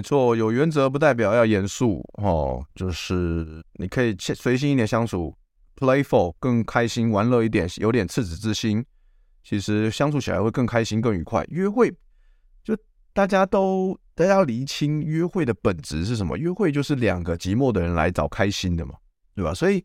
没错，有原则不代表要严肃哦，就是你可以随心一点相处，playful 更开心，玩乐一点，有点赤子之心，其实相处起来会更开心、更愉快。约会就大家都大家要厘清约会的本质是什么？约会就是两个寂寞的人来找开心的嘛，对吧？所以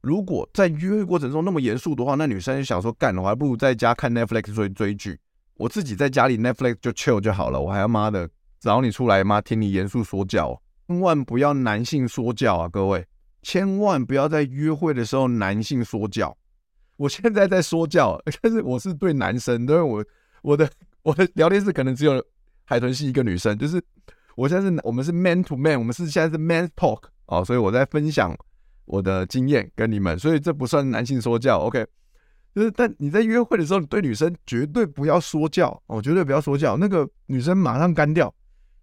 如果在约会过程中那么严肃的话，那女生就想说干，我还不如在家看 Netflix 追追剧，我自己在家里 Netflix 就 chill 就好了，我还要妈的。找你出来吗？听你严肃说教，千万不要男性说教啊！各位，千万不要在约会的时候男性说教。我现在在说教，但是我是对男生，因为我我的我的聊天室可能只有海豚系一个女生，就是我现在是我们是 man to man，我们是现在是 man talk 啊，所以我在分享我的经验跟你们，所以这不算男性说教，OK？就是但你在约会的时候，你对女生绝对不要说教哦，绝对不要说教，那个女生马上干掉。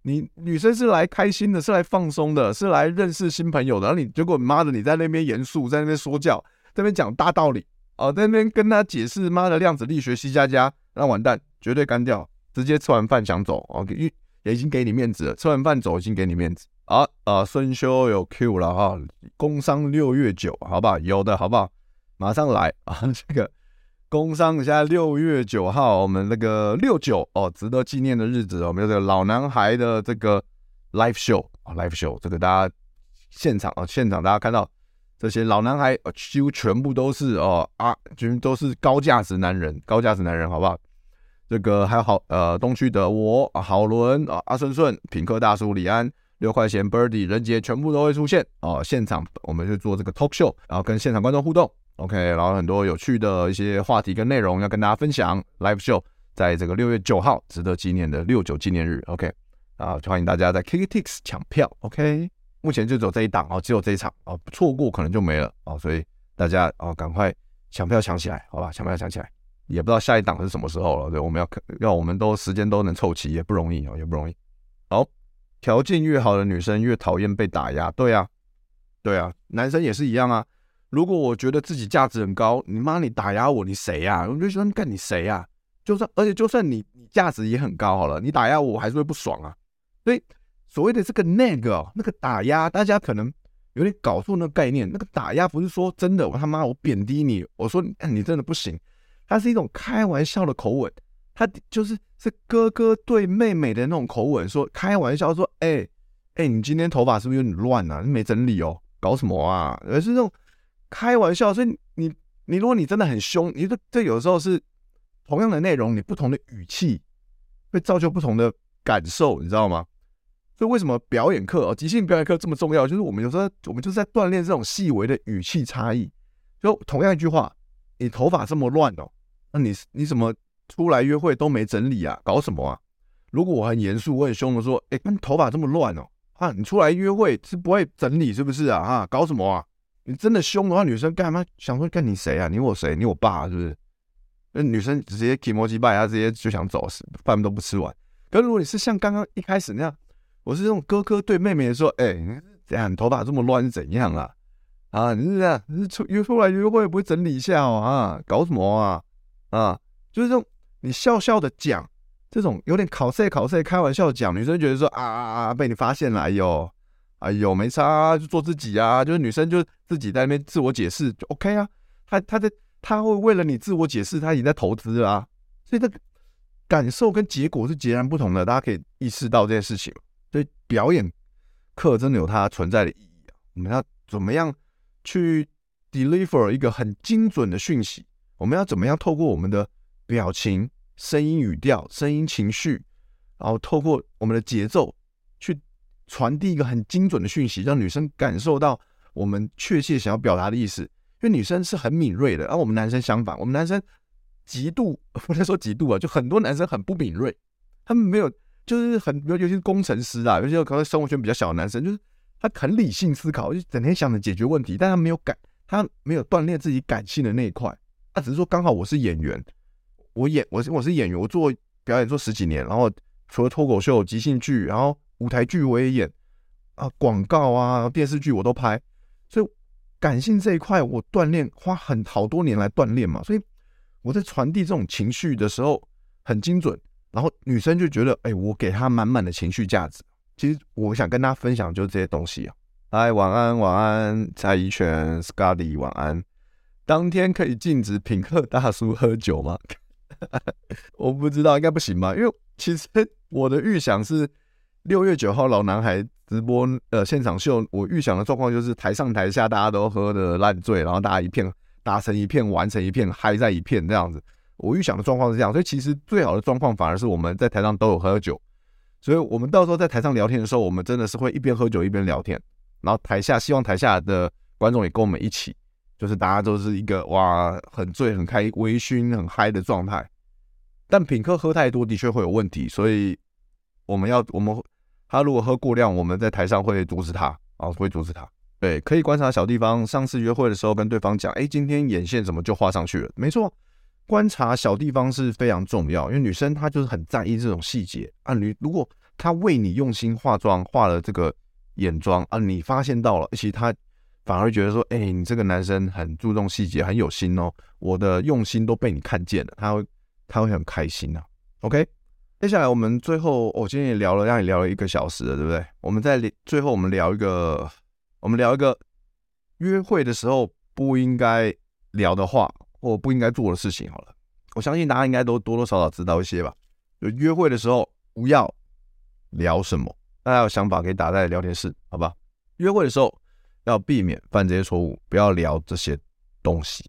你女生是来开心的，是来放松的，是来认识新朋友的。然后你结果妈的，你在那边严肃，在那边说教，在那边讲大道理哦，在那边跟他解释妈的量子力学 C 加加，那完蛋，绝对干掉，直接吃完饭想走哦，也也已经给你面子了，吃完饭走已经给你面子。啊啊，孙修有 Q 了哈，工商六月九，好不好？有的好不好？马上来啊，这个。工商现在六月九号，我们那个六九哦，值得纪念的日子，我们有这个老男孩的这个 live show 啊，live show，这个大家现场啊，现场大家看到这些老男孩，几乎全部都是哦啊，全都是高价值男人，高价值男人，好不好？这个还有好呃，东区的我，郝伦啊，阿顺顺，品客大叔李安，六块钱 Birdy，人杰，全部都会出现哦。现场我们就做这个 talk show，然后跟现场观众互动。OK，然后很多有趣的一些话题跟内容要跟大家分享。Live show 在这个六月九号，值得纪念的六九纪念日。OK，啊，欢迎大家在 KKTix 抢票。OK，目前就只有这一档哦，只有这一场哦，错过可能就没了哦，所以大家哦赶快抢票抢起来，好吧？抢票抢起来，也不知道下一档是什么时候了。对，我们要要我们都时间都能凑齐，也不容易哦，也不容易。好，条件越好的女生越讨厌被打压。对啊，对啊，男生也是一样啊。如果我觉得自己价值很高，你妈你打压我，你谁呀？我就说你干你谁呀？就算而且就算你你价值也很高好了，你打压我，我还是会不爽啊。所以所谓的这个那个那个打压，大家可能有点搞错那个概念。那个打压不是说真的，我他妈我贬低你，我说你真的不行，它是一种开玩笑的口吻，它就是是哥哥对妹妹的那种口吻，说开玩笑说，哎哎，你今天头发是不是有点乱啊？没整理哦，搞什么啊？而是那种。开玩笑，所以你你如果你真的很凶，你这这有时候是同样的内容，你不同的语气会造就不同的感受，你知道吗？所以为什么表演课哦，即兴表演课这么重要？就是我们有时候我们就是在锻炼这种细微的语气差异。就同样一句话，你头发这么乱哦，那你你怎么出来约会都没整理啊？搞什么啊？如果我很严肃，我很凶的说，哎，你头发这么乱哦，啊，你出来约会是不会整理是不是啊？啊，搞什么啊？你真的凶的话，女生干嘛想说干你谁啊？你我谁？你我爸是不是？那女生直接提摩击败，她直接就想走，饭都不吃完。可如果你是像刚刚一开始那样，我是这种哥哥对妹妹说，哎、欸，你这样你头发这么乱是怎样啊？啊，你是这样，你是出约出来约会不会整理一下哦？啊，搞什么啊？啊，就是这种你笑笑的讲，这种有点考试考试开玩笑讲，女生觉得说啊啊啊，被你发现了，哎呦。哎呦，没差啊，就做自己啊，就是女生就自己在那边自我解释就 OK 啊。她她在她会为了你自我解释，她已经在投资啊。所以这个感受跟结果是截然不同的，大家可以意识到这件事情。所以表演课真的有它存在的意义啊。我们要怎么样去 deliver 一个很精准的讯息？我们要怎么样透过我们的表情、声音、语调、声音、情绪，然后透过我们的节奏传递一个很精准的讯息，让女生感受到我们确切想要表达的意思。因为女生是很敏锐的，而我们男生相反，我们男生极度不能说极度啊，就很多男生很不敏锐，他们没有，就是很，尤其是工程师啊，尤其是可能生活圈比较小的男生，就是他很理性思考，就整天想着解决问题，但他没有感，他没有锻炼自己感性的那一块。他只是说刚好我是演员，我演我是我是演员，我做表演做十几年，然后除了脱口秀、即兴剧，然后舞台剧我也演啊，广告啊、电视剧我都拍，所以感性这一块我锻炼花很好多年来锻炼嘛，所以我在传递这种情绪的时候很精准，然后女生就觉得哎，我给她满满的情绪价值。其实我想跟大家分享就是这些东西啊，来晚安晚安，蔡宜权 Scotty 晚安。当天可以禁止品客大叔喝酒吗？我不知道，应该不行吧？因为其实我的预想是六月九号老男孩直播呃现场秀，我预想的状况就是台上台下大家都喝得烂醉，然后大家一片打成一片，玩成一片，嗨在一片这样子。我预想的状况是这样，所以其实最好的状况反而是我们在台上都有喝酒，所以我们到时候在台上聊天的时候，我们真的是会一边喝酒一边聊天，然后台下希望台下的观众也跟我们一起。就是大家都是一个哇，很醉、很开、微醺、很嗨的状态，但品客喝太多的确会有问题，所以我们要我们他如果喝过量，我们在台上会阻止他啊，会阻止他。对，可以观察小地方。上次约会的时候跟对方讲，哎，今天眼线怎么就画上去了？没错，观察小地方是非常重要，因为女生她就是很在意这种细节啊。你如果她为你用心化妆，画了这个眼妆啊，你发现到了，其实她。反而觉得说，哎、你这个男生很注重细节，很有心哦。我的用心都被你看见了，他会，他会很开心呐、啊。OK，接下来我们最后，我、今天也聊了，让你聊了一个小时了，对不对？我们在最后，我们聊一个，我们聊一个约会的时候不应该聊的话，或不应该做的事情。好了，我相信大家应该都多多少少知道一些吧。就约会的时候不要聊什么，大家有想法可以打在聊天室，好吧？约会的时候。要避免犯这些错误，不要聊这些东西。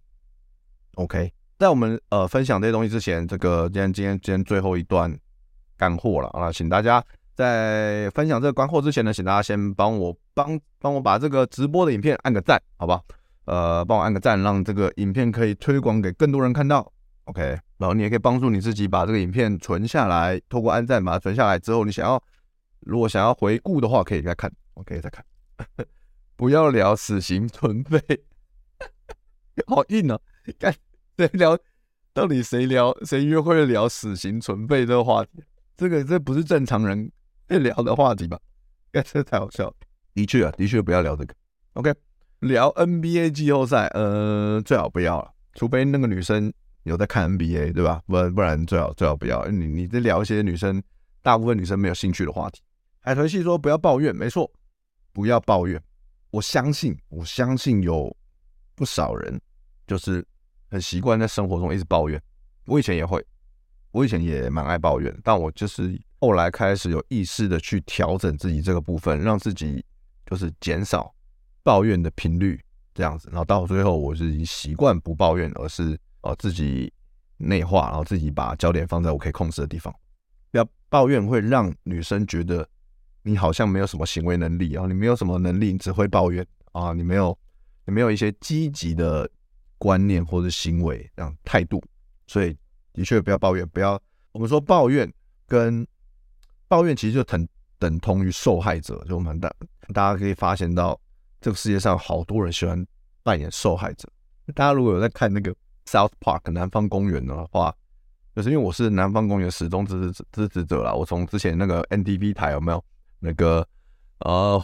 OK，在我们呃分享这些东西之前，这个今天今天今天最后一段干货了啊，请大家在分享这个干货之前呢，请大家先帮我帮帮我把这个直播的影片按个赞，好吧？呃，帮我按个赞，让这个影片可以推广给更多人看到。OK，然后你也可以帮助你自己把这个影片存下来，透过按赞把它存下来之后，你想要如果想要回顾的话，可以再看，OK，再看。不要聊死刑存废，好硬哦！干谁聊？到底谁聊？谁约会聊死刑存废这个话题？这个这不是正常人会聊的话题吧？干 这太好笑了。的确啊，的确不要聊这个。OK，聊 NBA 季后赛，呃，最好不要了，除非那个女生有在看 NBA，对吧？不不然最好最好不要。你你在聊一些女生，大部分女生没有兴趣的话题。海豚系说不要抱怨，没错，不要抱怨。我相信，我相信有不少人就是很习惯在生活中一直抱怨。我以前也会，我以前也蛮爱抱怨，但我就是后来开始有意识的去调整自己这个部分，让自己就是减少抱怨的频率，这样子。然后到最后，我是习惯不抱怨，而是呃自己内化，然后自己把焦点放在我可以控制的地方。不要抱怨会让女生觉得。你好像没有什么行为能力啊，你没有什么能力，你只会抱怨啊，你没有，你没有一些积极的观念或者行为这样态度，所以的确不要抱怨，不要我们说抱怨跟抱怨其实就等等同于受害者，就我们大大家可以发现到这个世界上好多人喜欢扮演受害者。大家如果有在看那个 South Park 南方公园的话，就是因为我是南方公园始终支持支持者啦，我从之前那个 NTV 台有没有？那个，呃，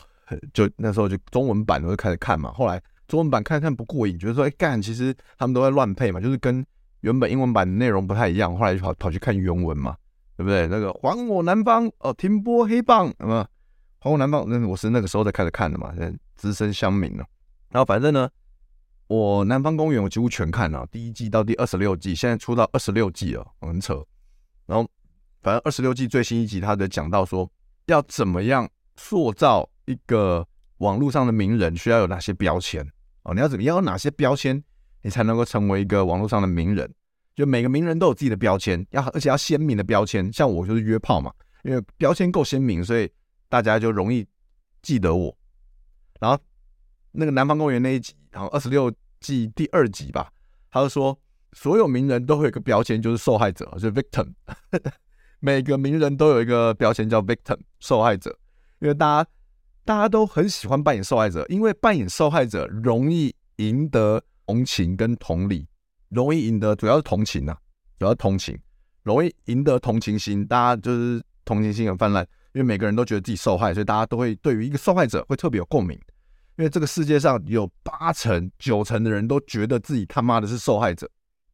就那时候就中文版我就开始看嘛，后来中文版看看不过瘾，觉得说，哎干，其实他们都在乱配嘛，就是跟原本英文版的内容不太一样，后来就跑跑去看原文嘛，对不对？那个还我南方哦，停播黑棒，什么还我南方？那我是那个时候才开始看的嘛，资深乡民了。然后反正呢，我南方公园我几乎全看了，第一季到第二十六季，现在出到二十六季了，很扯。然后反正二十六季最新一集，他的讲到说。要怎么样塑造一个网络上的名人需要有哪些标签哦？你要怎么样有哪些标签，你才能够成为一个网络上的名人？就每个名人都有自己的标签，要而且要鲜明的标签。像我就是约炮嘛，因为标签够鲜明，所以大家就容易记得我。然后那个南方公园那一集，然后二十六季第二集吧，他就说所有名人都会有个标签，就是受害者，就是 victim。每个名人都有一个标签叫 victim，受害者，因为大家大家都很喜欢扮演受害者，因为扮演受害者容易赢得同情跟同理。容易赢得，主要是同情、啊，主要是同情，容易赢得同情心，大家就是同情心很泛滥，因为每个人都觉得自己受害，所以大家都会对于一个受害者会特别有共鸣，因为这个世界上有八成九成的人都觉得自己他妈的是受害者，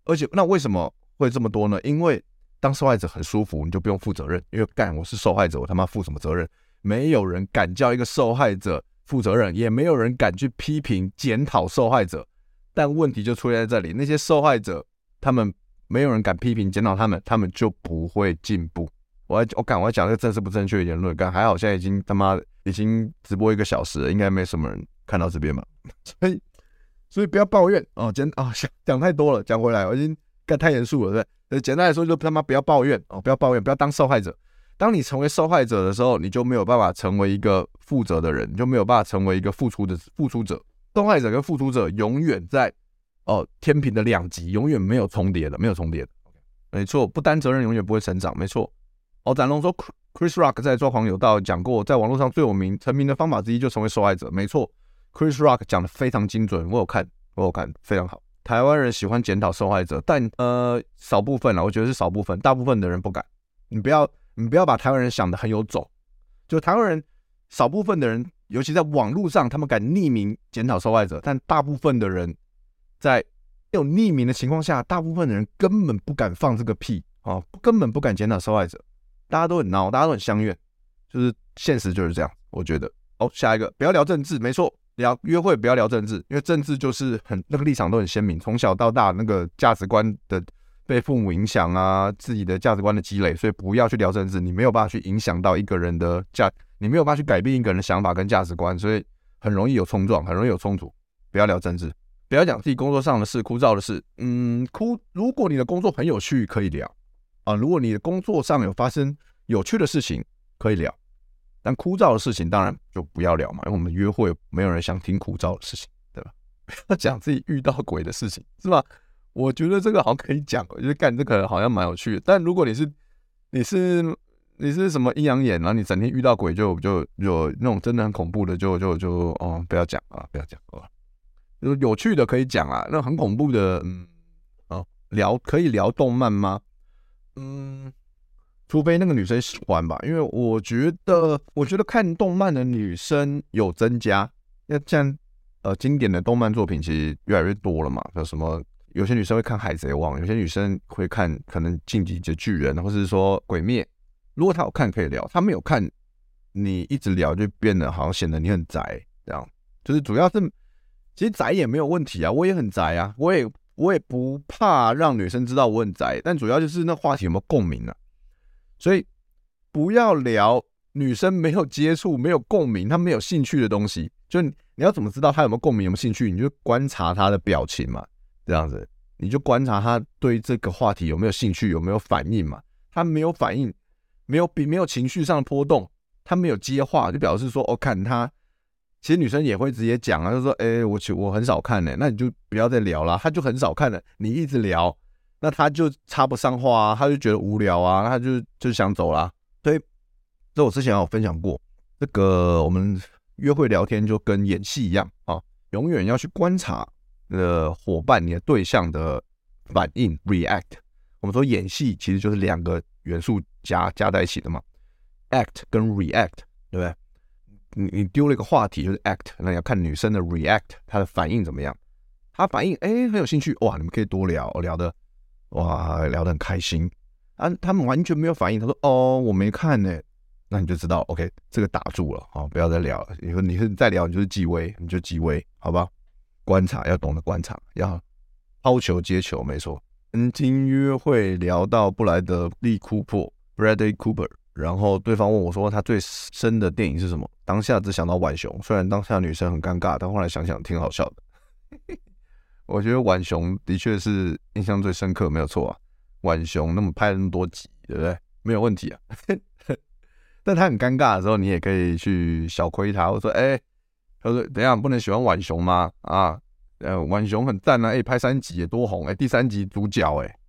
而且那为什么会这么多呢？因为当受害者很舒服，你就不用负责任，因为干我是受害者，我他妈负什么责任？没有人敢叫一个受害者负责任，也没有人敢去批评检讨受害者。但问题就出现在这里，那些受害者，他们没有人敢批评检讨他们，他们就不会进步。我我敢我讲这个正是不正确的言论，干还好现在已经他妈已经直播一个小时了，应该没什么人看到这边吧。所以所以不要抱怨哦，简啊讲太多了，讲回来我已经干太严肃了，对不对？简单来说就他妈不要抱怨哦，不要抱怨，不要当受害者。当你成为受害者的时候，你就没有办法成为一个负责的人，你就没有办法成为一个付出的付出者。受害者跟付出者永远在哦天平的两极，永远没有重叠的，没有重叠的。没错，不担责任永远不会成长。没错。哦，展龙说，Chris Rock 在《抓狂有道》讲过，在网络上最有名成名的方法之一就成为受害者。没错，Chris Rock 讲的非常精准，我有看，我有看，非常好。台湾人喜欢检讨受害者，但呃少部分啦，我觉得是少部分，大部分的人不敢。你不要，你不要把台湾人想的很有种，就台湾人少部分的人。尤其在网络上，他们敢匿名检讨受害者，但大部分的人在没有匿名的情况下，大部分的人根本不敢放这个屁啊，根本不敢检讨受害者。大家都很闹，大家都很相怨，就是现实就是这样。我觉得，哦，下一个不要聊政治，没错，聊约会不要聊政治，因为政治就是很那个立场都很鲜明，从小到大那个价值观的被父母影响啊，自己的价值观的积累，所以不要去聊政治，你没有办法去影响到一个人的价。你没有办法去改变一个人的想法跟价值观，所以很容易有冲撞，很容易有冲突。不要聊政治，不要讲自己工作上的事、枯燥的事。嗯，枯。如果你的工作很有趣，可以聊啊。如果你的工作上有发生有趣的事情，可以聊。但枯燥的事情当然就不要聊嘛，因为我们约会没有人想听枯燥的事情，对吧？不要讲自己遇到鬼的事情，是吧？我觉得这个好像可以讲，就是干这个好像蛮有趣的。但如果你是你是。你是什么阴阳眼？然后你整天遇到鬼就就有那种真的很恐怖的，就就就哦，不要讲啊，不要讲哦。有有趣的可以讲啊，那很恐怖的，嗯，哦，聊可以聊动漫吗？嗯，除非那个女生喜欢吧，因为我觉得我觉得看动漫的女生有增加，那像呃经典的动漫作品其实越来越多了嘛，有什么有些女生会看海贼王，有些女生会看可能进击的巨人，或者是说鬼灭。如果他有看可以聊，他没有看，你一直聊就变得好像显得你很宅这样。就是主要是，其实宅也没有问题啊，我也很宅啊，我也我也不怕让女生知道我很宅，但主要就是那话题有没有共鸣啊。所以不要聊女生没有接触、没有共鸣、她没有兴趣的东西。就你要怎么知道她有没有共鸣、有没有兴趣？你就观察她的表情嘛，这样子，你就观察她对这个话题有没有兴趣、有没有反应嘛。她没有反应。没有比没有情绪上的波动，他没有接话，就表示说，哦、看他，其实女生也会直接讲啊，就说，哎，我其我很少看呢，那你就不要再聊了，他就很少看了，你一直聊，那他就插不上话啊，他就觉得无聊啊，他就就想走了。所以，这我之前有分享过，这个我们约会聊天就跟演戏一样啊，永远要去观察呃伙伴你的对象的反应 react。我们说演戏其实就是两个元素。加加在一起的嘛，act 跟 react，对不对？你你丢了一个话题就是 act，那要看女生的 react，她的反应怎么样？她反应哎很有兴趣哇，你们可以多聊，聊的哇聊得很开心啊。他们完全没有反应，他说哦我没看呢，那你就知道 OK 这个打住了啊，不要再聊了。你说你是再聊你就是机微，你就机微，好吧？观察要懂得观察，要抛球接球，没错。曾经约会聊到布莱德利库珀。Bradley Cooper，然后对方问我说：“他最深的电影是什么？当下只想到浣熊，虽然当下女生很尴尬，但后来想想挺好笑的。我觉得浣熊的确是印象最深刻，没有错啊。浣熊那么拍了那么多集，对不对？没有问题啊。但他很尴尬的时候，你也可以去小亏他，我说：“哎、他说等一下不能喜欢浣熊吗？啊，呃，浣熊很赞啊，哎、拍三集也多红，哎、第三集主角、欸，哎，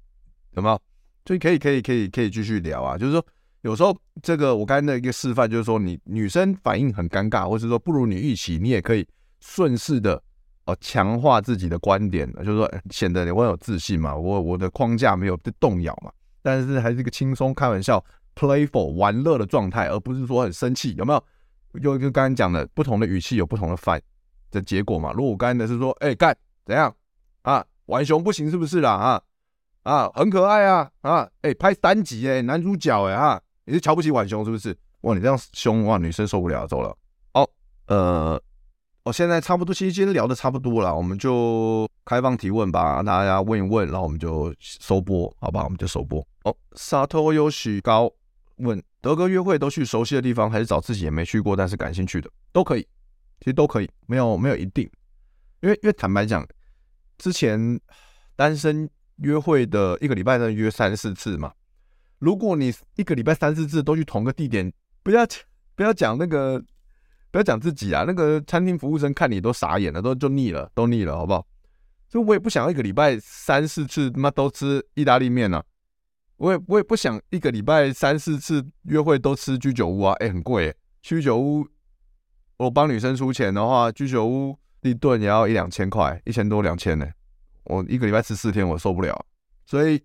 有没有？所以可以可以可以可以继续聊啊。就是说，有时候这个我刚才的一个示范，就是说你女生反应很尴尬，或是说不如你预期，你也可以顺势的。”哦，强化自己的观点，就是说显得你我有自信嘛，我我的框架没有被动摇嘛，但是还是一个轻松开玩笑、playful 玩乐的状态，而不是说很生气，有没有？就就刚才讲的，不同的语气有不同的反的结果嘛。如果我刚才的是说，哎、干怎样啊？玩熊不行是不是啦？啊啊，很可爱啊啊，哎、拍单集哎、男主角哎、欸、啊，你是瞧不起浣熊是不是？哇，你这样凶哇，女生受不了，走了。哦，呃。我现在差不多，其实今天聊的差不多了，我们就开放提问吧，大家问一问，然后我们就收播，好吧？我们就收播。哦，沙托有许高问，德哥约会都去熟悉的地方，还是找自己也没去过但是感兴趣的，都可以，其实都可以，没有没有一定，因为因为坦白讲，之前单身约会的一个礼拜能约三四次嘛，如果你一个礼拜三四次都去同个地点，不要不要讲那个。不要讲自己啊，那个餐厅服务生看你都傻眼了，都就腻了，都腻了，好不好？就我也不想要一个礼拜三四次他妈都吃意大利面啊，我也我也不想一个礼拜三四次约会都吃居酒屋啊，哎，很贵欸，居酒屋我帮女生出钱的话，居酒屋一顿也要一两千块，一千多两千呢，我一个礼拜吃四天我受不了，所以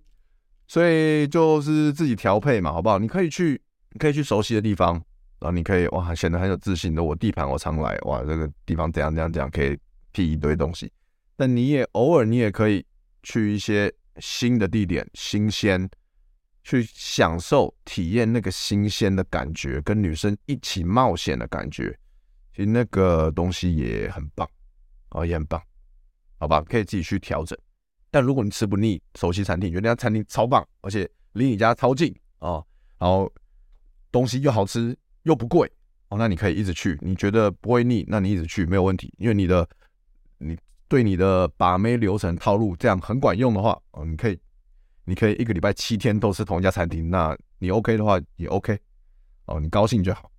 所以就是自己调配嘛，好不好？你可以去，可以去熟悉的地方。然后你可以哇，显得很有自信的。我地盘我常来，哇，这个地方怎样怎样怎样，可以辟一堆东西。但你也偶尔你也可以去一些新的地点，新鲜，去享受体验那个新鲜的感觉，跟女生一起冒险的感觉。其实那个东西也很棒，哦，也很棒，好吧，可以自己去调整。但如果你吃不腻，熟悉餐厅，觉得那家餐厅超棒，而且离你家超近哦，然后东西又好吃。又不贵哦，那你可以一直去，你觉得不会腻，那你一直去没有问题，因为你的你对你的把妹流程套路这样很管用的话哦，你可以你可以一个礼拜七天都是同一家餐厅，那你 OK 的话也 OK 哦，你高兴就好。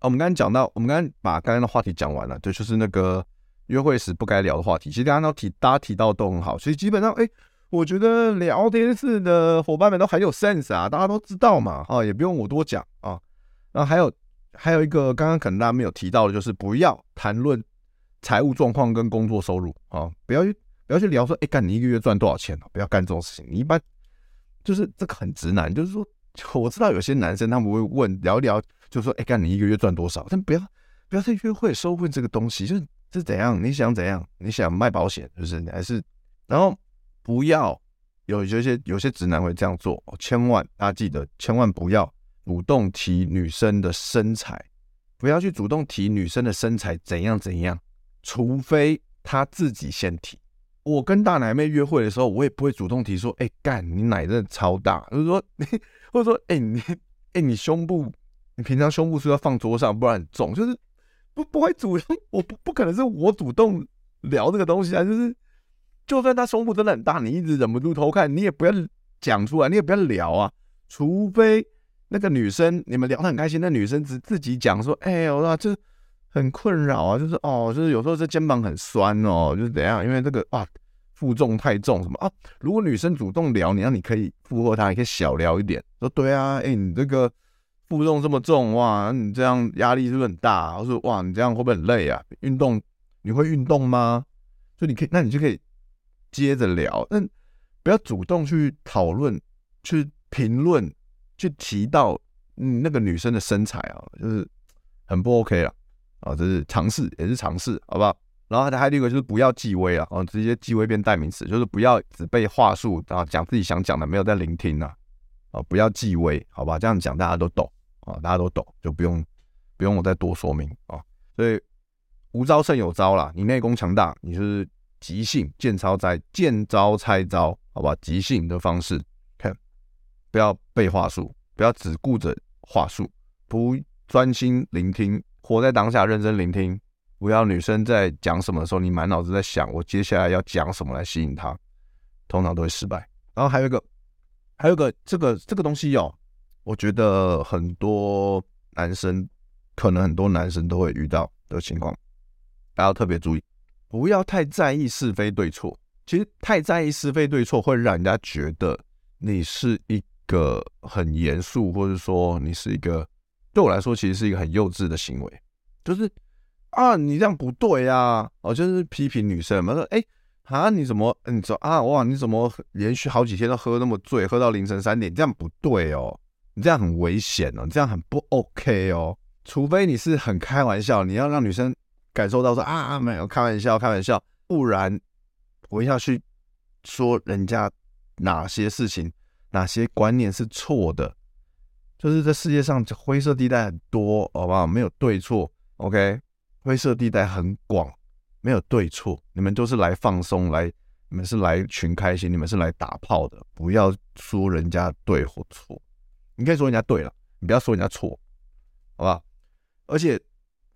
我们刚刚讲到，我们刚刚把刚刚的话题讲完了，对，就是那个约会时不该聊的话题，其实大家都提大家提到都很好，所以基本上哎，我觉得聊天室的伙伴们都很有 sense 啊，大家都知道嘛，啊，也不用我多讲啊。然后还有还有一个刚刚可能大家没有提到的，就是不要谈论财务状况跟工作收入啊，不要去不要去聊说，哎，干你一个月赚多少钱？不要干这种事情。你一般就是这个很直男，就是说 我知道有些男生他们会问聊一聊，就说，哎，干你一个月赚多少？但不要不要在约会时候问这个东西，就是是怎样？你想怎样？你想卖保险，就是你还是然后不要有有些有些直男会这样做，千万大家记得，千万不要。主动提女生的身材，不要去主动提女生的身材怎样怎样，除非她自己先提。我跟大奶妹约会的时候，我也不会主动提说：“哎、干你奶真的超大。”就是说，或者说：“哎、你哎、你胸部，你平常胸部是不是要放桌上，不然很重。”就是不不会主动，我不不可能是我主动聊这个东西啊。就是就算她胸部真的很大，你一直忍不住偷看，你也不要讲出来，你也不要聊啊，除非。那个女生，你们聊得很开心。那女生只自己讲说：“哎、欸，我说这很困扰啊，就是哦，就是有时候这肩膀很酸哦，就是怎样？因为这个啊，负重太重什么啊？如果女生主动聊，你让你可以附和她，你可以小聊一点，说对啊，哎、你这个负重这么重哇，你这样压力是不是很大？我说哇，你这样会不会很累啊？运动你会运动吗？所以你可以，那你就可以接着聊，但不要主动去讨论，去评论。”去提到嗯那个女生的身材啊，就是很不 OK 了啊，这是尝试也是尝试，好不好？然后还有一个就是不要忌讳啊，直接忌讳变代名词，就是不要只背话术啊，讲自己想讲的，没有在聆听啊，啊，不要忌讳，好吧？这样讲大家都懂啊，大家都懂，就不用不用我再多说明啊。所以无招胜有招啦，你内功强大，你是即兴见招拆见招拆招，好吧？即兴的方式看。不要背话术，不要只顾着话术，不专心聆听活在当下，认真聆听，不要女生在讲什么的时候，你满脑子在想我接下来要讲什么来吸引她，通常都会失败。然后还有一个，还有一个这个这个东西哦，我觉得很多男生，可能很多男生都会遇到的情况，大家要特别注意，不要太在意是非对错。其实太在意是非对错，会让人家觉得你是一个很严肃，或者说你是一个对我来说其实是一个很幼稚的行为。就是啊，你这样不对啊，哦，就是批评女生嘛，说哎啊，你怎么你说啊哇，你怎么连续好几天都喝那么醉，喝到凌晨三点，这样不对哦，你这样很危险哦，你这样很不 OK 哦。除非你是很开玩笑，你要让女生感受到说啊啊没有开玩笑，开玩笑，不然。我要去说人家哪些事情、哪些观念是错的，就是这世界上灰色地带很多，好不好？没有对错，OK？灰色地带很广，没有对错。你们都是来放松，来，你们是来寻开心，你们是来打炮的。不要说人家对或错，你可以说人家对了，你不要说人家错，好不好？而且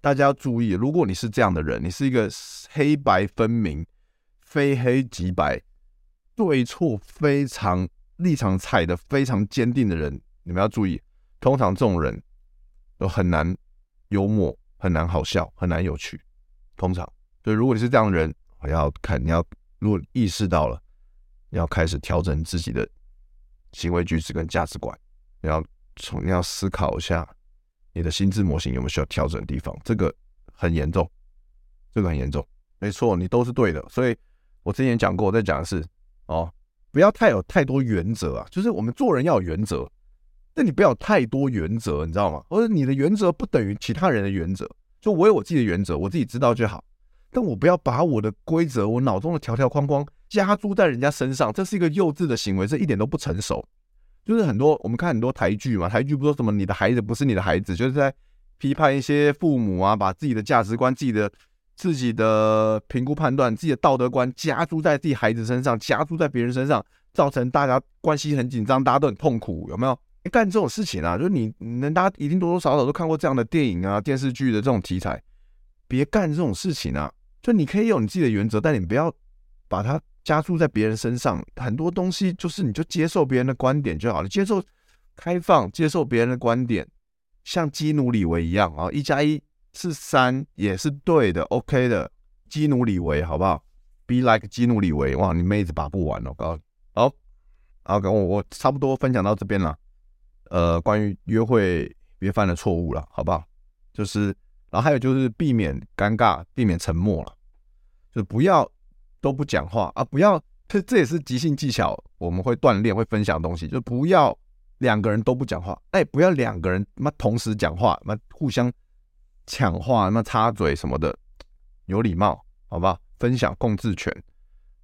大家要注意，如果你是这样的人，你是一个黑白分明。非黑即白，对错非常立场踩的非常坚定的人，你们要注意，通常这种人都很难幽默，很难好笑，很难有趣。通常，所以如果你是这样的人，我要看你要，如果意识到了，要开始调整自己的行为举止跟价值观，你要从你要思考一下你的心智模型有没有需要调整的地方，这个很严重，这个很严重，没错，你都是对的，所以。我之前讲过，我在讲的是哦，不要太有太多原则啊，就是我们做人要有原则，但你不要太多原则，你知道吗？或者你的原则不等于其他人的原则，就我有我自己的原则，我自己知道就好，但我不要把我的规则、我脑中的条条框框加诸在人家身上，这是一个幼稚的行为，这一点都不成熟。就是很多我们看很多台剧嘛，台剧不说什么你的孩子不是你的孩子，就是在批判一些父母啊，把自己的价值观、自己的。自己的评估判断，自己的道德观加注在自己孩子身上，加注在别人身上，造成大家关系很紧张，大家都很痛苦，有没有？干这种事情啊，就是你能，大家一定多多少少都看过这样的电影啊、电视剧的这种题材，别干这种事情啊！就你可以有你自己的原则，但你不要把它加注在别人身上。很多东西就是你就接受别人的观点就好了，接受开放，接受别人的观点，像基努里维一样啊，一加一。是三也是对的，OK 的，基努里维，好不好？Be like 基努里维，哇，你妹子把不完了，我告诉你。好，好，跟我我差不多分享到这边了。呃，关于约会别犯的错误了，好不好？就是，然后还有就是避免尴尬，避免沉默了，就不要都不讲话啊，不要，这这也是即兴技巧，我们会锻炼会分享的东西，就不要两个人都不讲话，哎，不要两个人妈同时讲话，妈互相。抢话那插嘴什么的，有礼貌，好不好？分享共治权，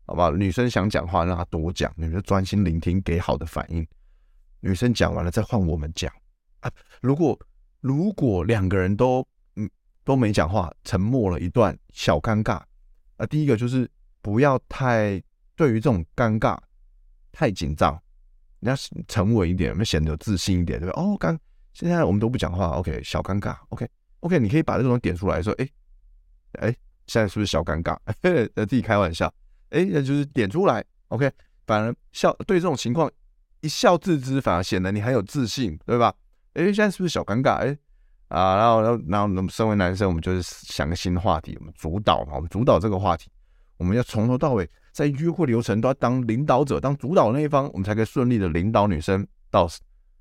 好不好？女生想讲话，让她多讲，你们就专心聆听，给好的反应。女生讲完了，再换我们讲啊。如果如果两个人都嗯都没讲话，沉默了一段，小尴尬啊。第一个就是不要太对于这种尴尬太紧张，你要沉稳一点，要显得有自信一点，对吧？哦，刚现在我们都不讲话，OK，小尴尬，OK。OK，你可以把这种点出来说，哎，哎，现在是不是小尴尬？呃，自己开玩笑，哎，那就是点出来。OK，反而笑对这种情况一笑置之，反而显得你很有自信，对吧？哎，现在是不是小尴尬？哎，啊，然后，然后，然后，我们身为男生，我们就是想个新话题，我们主导嘛，我们主导这个话题，我们要从头到尾在约会流程都要当领导者，当主导那一方，我们才可以顺利的领导女生到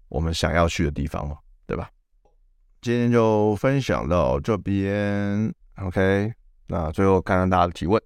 我们想要去的地方嘛，对吧？今天就分享到这边，OK。那最后看看大家的提问，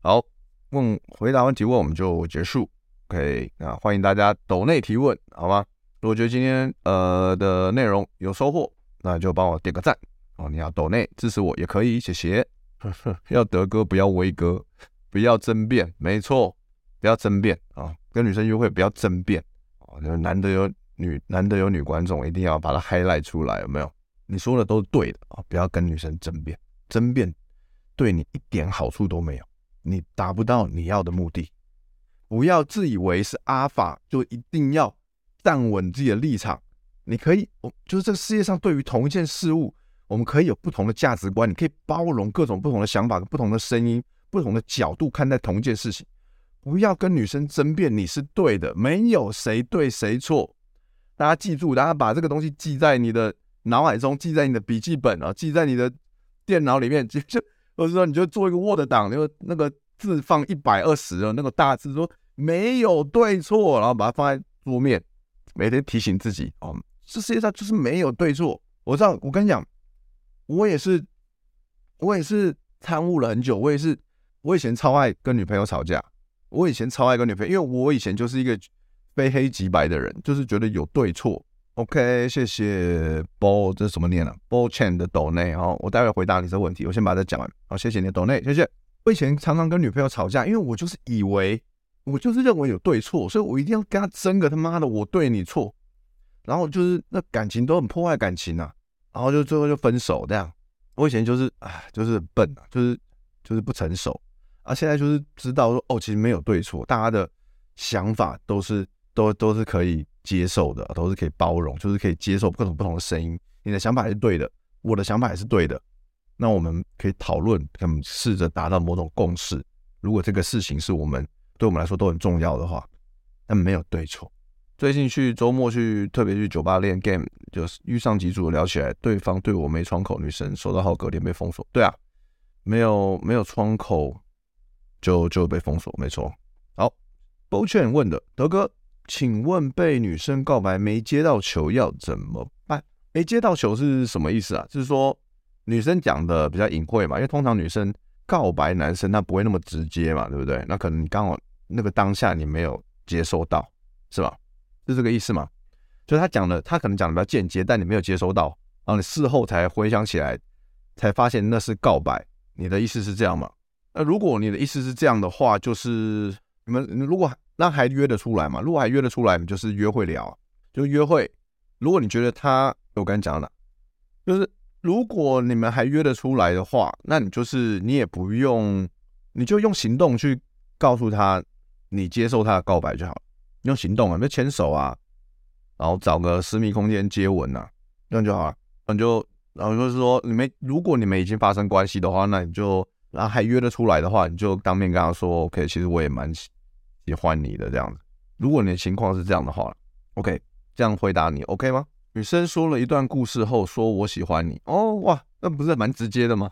好，问回答完提问我们就结束，OK。那欢迎大家抖内提问，好吗？如果觉得今天呃的内容有收获，那就帮我点个赞哦。你要抖内支持我也可以，谢谢。要德哥不要威哥，不要争辩，没错，不要争辩啊。跟女生约会不要争辩啊，就难得有女难得有女观众，一定要把它 highlight 出来，有没有？你说的都是对的啊！不要跟女生争辩，争辩对你一点好处都没有，你达不到你要的目的。不要自以为是阿法，就一定要站稳自己的立场。你可以，我就是这个世界上对于同一件事物，我们可以有不同的价值观，你可以包容各种不同的想法、不同的声音、不同的角度看待同一件事情。不要跟女生争辩你是对的，没有谁对谁错。大家记住，大家把这个东西记在你的脑海中，记在你的笔记本啊，记在你的电脑里面。就就，或者说，你就做一个 Word 档，就那个字放一百二十的那个大字，说没有对错，然后把它放在桌面，每天提醒自己哦，这世界上就是没有对错。我知道，我跟你讲。我也是，我也是参悟了很久。我也是，我以前超爱跟女朋友吵架。我以前超爱跟女朋友，因为我以前就是一个非黑即白的人，就是觉得有对错。OK，谢谢 Bo，这是什么念啊？Bo Chen 的抖内哦，我待会回答你这个问题。我先把它讲完。好，谢谢你的抖内，谢谢。我以前常常跟女朋友吵架，因为我就是以为，我就是认为有对错，所以我一定要跟她争个他妈的我对你错，然后就是那感情都很破坏感情啊。然后就最后就分手这样。我以前就是啊，就是笨啊，就是就是不成熟啊。现在就是知道说哦，其实没有对错，大家的想法都是都都是可以接受的，都是可以包容，就是可以接受各种不同的声音。你的想法也是对的，我的想法也是对的。那我们可以讨论，可以试着达到某种共识。如果这个事情是我们对我们来说都很重要的话，那没有对错。最近去周末去特别去酒吧练 game，就是遇上几组聊起来，对方对我没窗口，女生收到后隔天被封锁。对啊，没有没有窗口就就被封锁，没错。好，Bo Chen 问的德哥，请问被女生告白没接到球要怎么办？没接到球是什么意思啊？就是说女生讲的比较隐晦嘛，因为通常女生告白男生她不会那么直接嘛，对不对？那可能刚好那个当下你没有接收到，是吧？是这个意思吗？就他讲的，他可能讲的比较间接，但你没有接收到，然后你事后才回想起来，才发现那是告白。你的意思是这样吗？那如果你的意思是这样的话，就是你们如果那还约得出来吗？如果还约得出来，你就是约会聊，就约会。如果你觉得他，我刚才讲了，就是如果你们还约得出来的话，那你就是你也不用，你就用行动去告诉他，你接受他的告白就好了。用行动啊，就牵手啊，然后找个私密空间接吻啊，这样就好了。那你就，然后就是说，你们如果你们已经发生关系的话，那你就，然后还约得出来的话，你就当面跟他说，OK，其实我也蛮喜欢你的这样子。如果你的情况是这样的话，OK，这样回答你 OK 吗？女生说了一段故事后，说我喜欢你。哦，哇，那不是蛮直接的吗？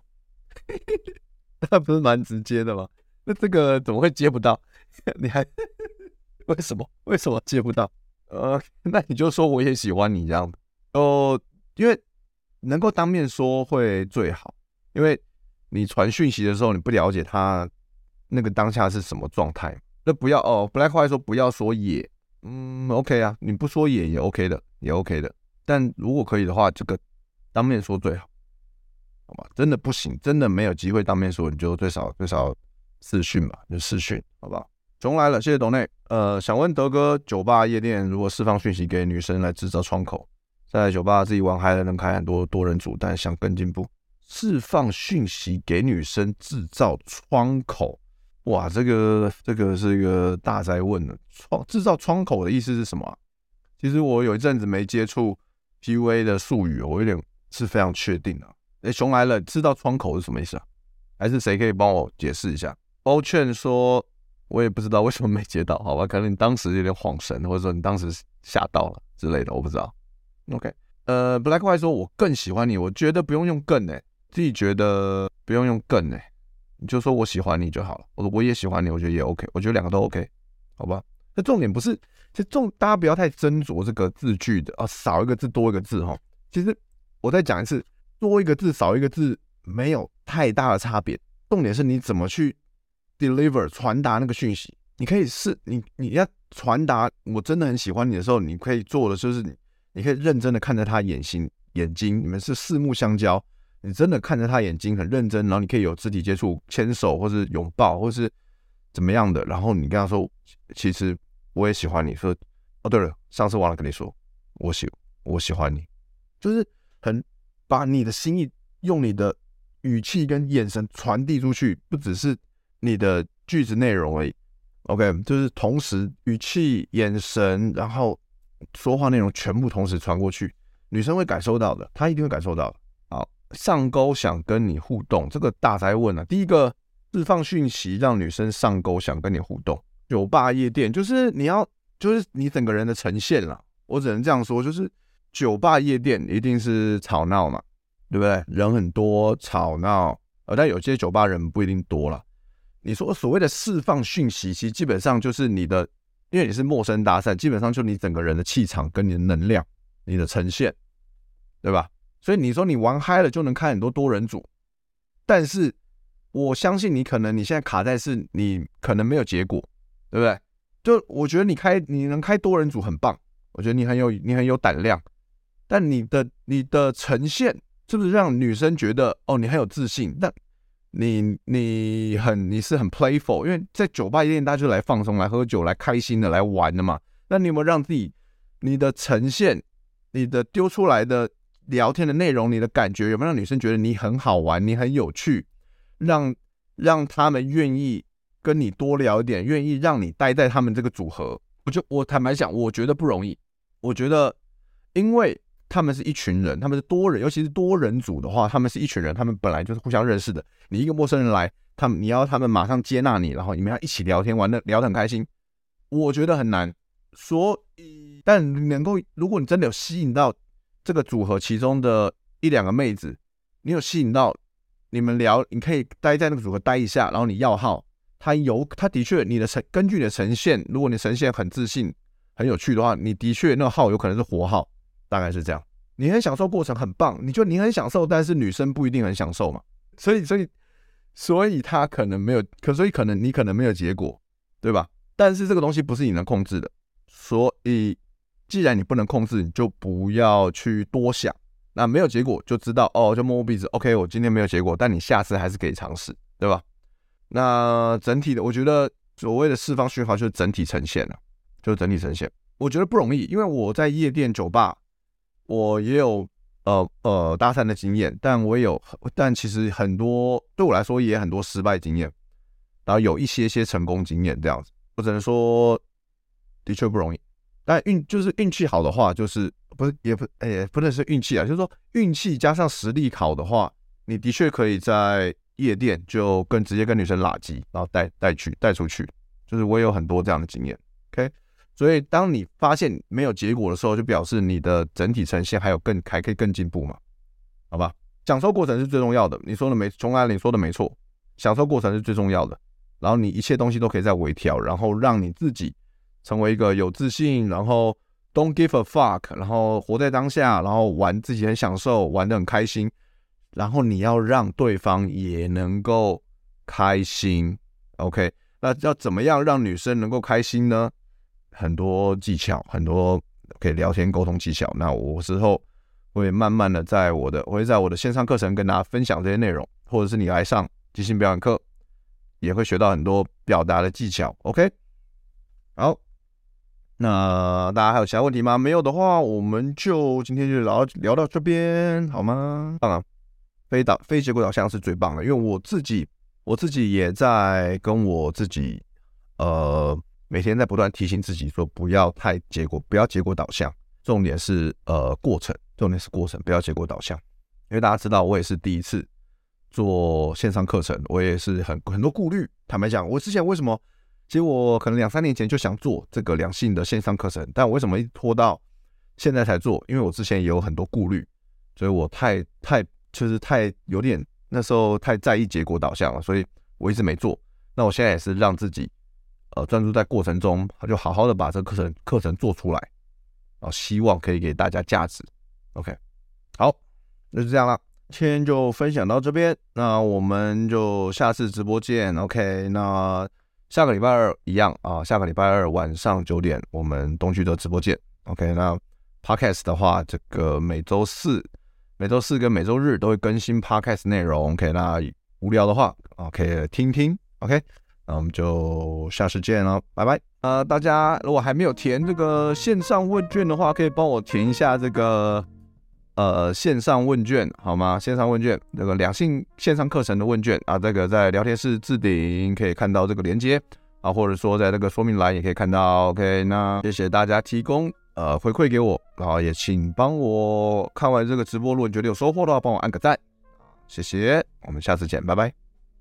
那不是蛮直接的吗？那这个怎么会接不到？你还？为什么？为什么接不到？呃，那你就说我也喜欢你这样子哦，因为能够当面说会最好，因为你传讯息的时候你不了解他那个当下是什么状态，那不要哦。本来话说不要说也，嗯，OK 啊，你不说也也 OK 的，也 OK 的。但如果可以的话，这个当面说最好，好吧？真的不行，真的没有机会当面说，你就最少最少视讯吧，就视讯，好不好？熊来了，谢谢董内。呃，想问德哥，酒吧夜店如果释放讯息给女生来制造窗口，在酒吧自己玩嗨了，能开很多多人组，但想更进步，释放讯息给女生制造窗口，哇，这个这个是一个大哉问了。窗制造窗口的意思是什么啊？其实我有一阵子没接触 PUA 的术语，我有点是非常确定的。哎，熊来了，制造窗口是什么意思啊？还是谁可以帮我解释一下？欧劝说。我也不知道为什么没接到，好吧？可能你当时有点晃神，或者说你当时吓到了之类的，我不知道。OK，呃，Black White 说，我更喜欢你，我觉得不用用更诶，自己觉得不用用更诶，你就说我喜欢你就好了。我我也喜欢你，我觉得也 OK，我觉得两个都 OK，好吧？那重点不是，这重大家不要太斟酌这个字句的啊，少一个字多一个字哈。其实我再讲一次，多一个字少一个字没有太大的差别，重点是你怎么去。Deliver 传达那个讯息，你可以是你你要传达我真的很喜欢你的时候，你可以做的就是你你可以认真的看着他眼睛眼睛，你们是四目相交，你真的看着他眼睛很认真，然后你可以有肢体接触，牵手或是拥抱或是怎么样的，然后你跟他说，其实我也喜欢你，说哦对了，上次忘了跟你说，我喜我喜欢你，就是很把你的心意用你的语气跟眼神传递出去，不只是。你的句子内容而已，OK，就是同时语气、眼神，然后说话内容全部同时传过去，女生会感受到的，她一定会感受到。好，上钩想跟你互动，这个大哉问啊。第一个释放讯息让女生上钩想跟你互动，酒吧夜店就是你要就是你整个人的呈现啦。我只能这样说，就是酒吧夜店一定是吵闹嘛，对不对？人很多吵闹，呃，但有些酒吧人不一定多了。你说所谓的释放讯息，其实基本上就是你的，因为你是陌生搭讪，基本上就你整个人的气场跟你的能量，你的呈现，对吧？所以你说你玩嗨了就能开很多多人组，但是我相信你可能你现在卡在是你可能没有结果，对不对？就我觉得你开你能开多人组很棒，我觉得你很有你很有胆量，但你的你的呈现是不是让女生觉得哦你很有自信？那你你很你是很 playful，因为在酒吧一定大家就来放松、来喝酒、来开心的来玩的嘛。那你有没有让自己你的呈现、你的丢出来的？聊天的内容，你的感觉有没有让女生觉得你很好玩，你很有趣，让让他们愿意跟你多聊一点，愿意让你待在他们这个组合？我就我坦白讲，我觉得不容易。我觉得，因为他们是一群人，他们是多人，尤其是多人组的话，他们是一群人，他们本来就是互相认识的。你一个陌生人来，他们你要他们马上接纳你，然后你们要一起聊天，玩的聊得很开心，我觉得很难。所以，但能够，如果你真的有吸引到。这个组合其中的一两个妹子，你有吸引到你们聊，你可以待在那个组合待一下，然后你要号，他有，他的确你的呈根据你的呈现，如果你呈现很自信、很有趣的话，你的确那个号有可能是活号，大概是这样。你很享受过程，很棒，你就你很享受，但是女生不一定很享受嘛，所以所以所以他可能没有，可所以可能你可能没有结果，对吧？但是这个东西不是你能控制的，所以。既然你不能控制，你就不要去多想。那没有结果就知道哦，就摸摸鼻子。OK，我今天没有结果，但你下次还是可以尝试，对吧？那整体的，我觉得所谓的释放讯号就是整体呈现了，就是整体呈现。我觉得不容易，因为我在夜店酒吧，我也有呃呃搭讪的经验，但我也有，但其实很多对我来说也很多失败经验，然后有一些些成功经验这样子。我只能说，的确不容易。但运就是运气好的话，就是不是也不哎、欸，不能是运气啊，就是说运气加上实力好的话，你的确可以在夜店就跟直接跟女生拉机，然后带带去带出去，就是我也有很多这样的经验。OK，所以当你发现没有结果的时候，就表示你的整体呈现还有更还可以更进步嘛？好吧，享受过程是最重要的。你说的没，钟爱玲说的没错，享受过程是最重要的。然后你一切东西都可以再微调，然后让你自己。成为一个有自信，然后 don't give a fuck，然后活在当下，然后玩自己很享受，玩得很开心，然后你要让对方也能够开心，OK？那要怎么样让女生能够开心呢？很多技巧，很多可以聊天沟通技巧。那我之后会慢慢的在我的，我会在我的线上课程跟大家分享这些内容，或者是你来上即兴表演课，也会学到很多表达的技巧，OK？好。那大家还有其他问题吗？没有的话，我们就今天就聊聊到这边，好吗？当然，非导非结果导向是最棒的，因为我自己我自己也在跟我自己，呃，每天在不断提醒自己说，不要太结果，不要结果导向，重点是呃过程，重点是过程，不要结果导向。因为大家知道，我也是第一次做线上课程，我也是很很多顾虑。坦白讲，我之前为什么？其实我可能两三年前就想做这个两性的线上课程，但我为什么一拖到现在才做？因为我之前也有很多顾虑，所以我太太就是太有点那时候太在意结果导向了，所以我一直没做。那我现在也是让自己呃专注在过程中，就好好的把这个课程课程做出来，然后希望可以给大家价值。OK，好，那就这样了，今天就分享到这边，那我们就下次直播见。OK，那。下个礼拜二一样啊，下个礼拜二晚上九点，我们东区的直播见。OK，那 Podcast 的话，这个每周四、每周四跟每周日都会更新 Podcast 内容。OK，那无聊的话，OK 听听。OK，那我们就下次见了，拜拜。呃，大家如果还没有填这个线上问卷的话，可以帮我填一下这个。呃，线上问卷好吗？线上问卷，这个两性线上课程的问卷啊，这个在聊天室置顶可以看到这个连接啊，或者说在这个说明栏也可以看到。OK，那谢谢大家提供呃回馈给我，然后也请帮我看完这个直播，如果你觉得有收获的话，帮我按个赞，谢谢，我们下次见，拜拜。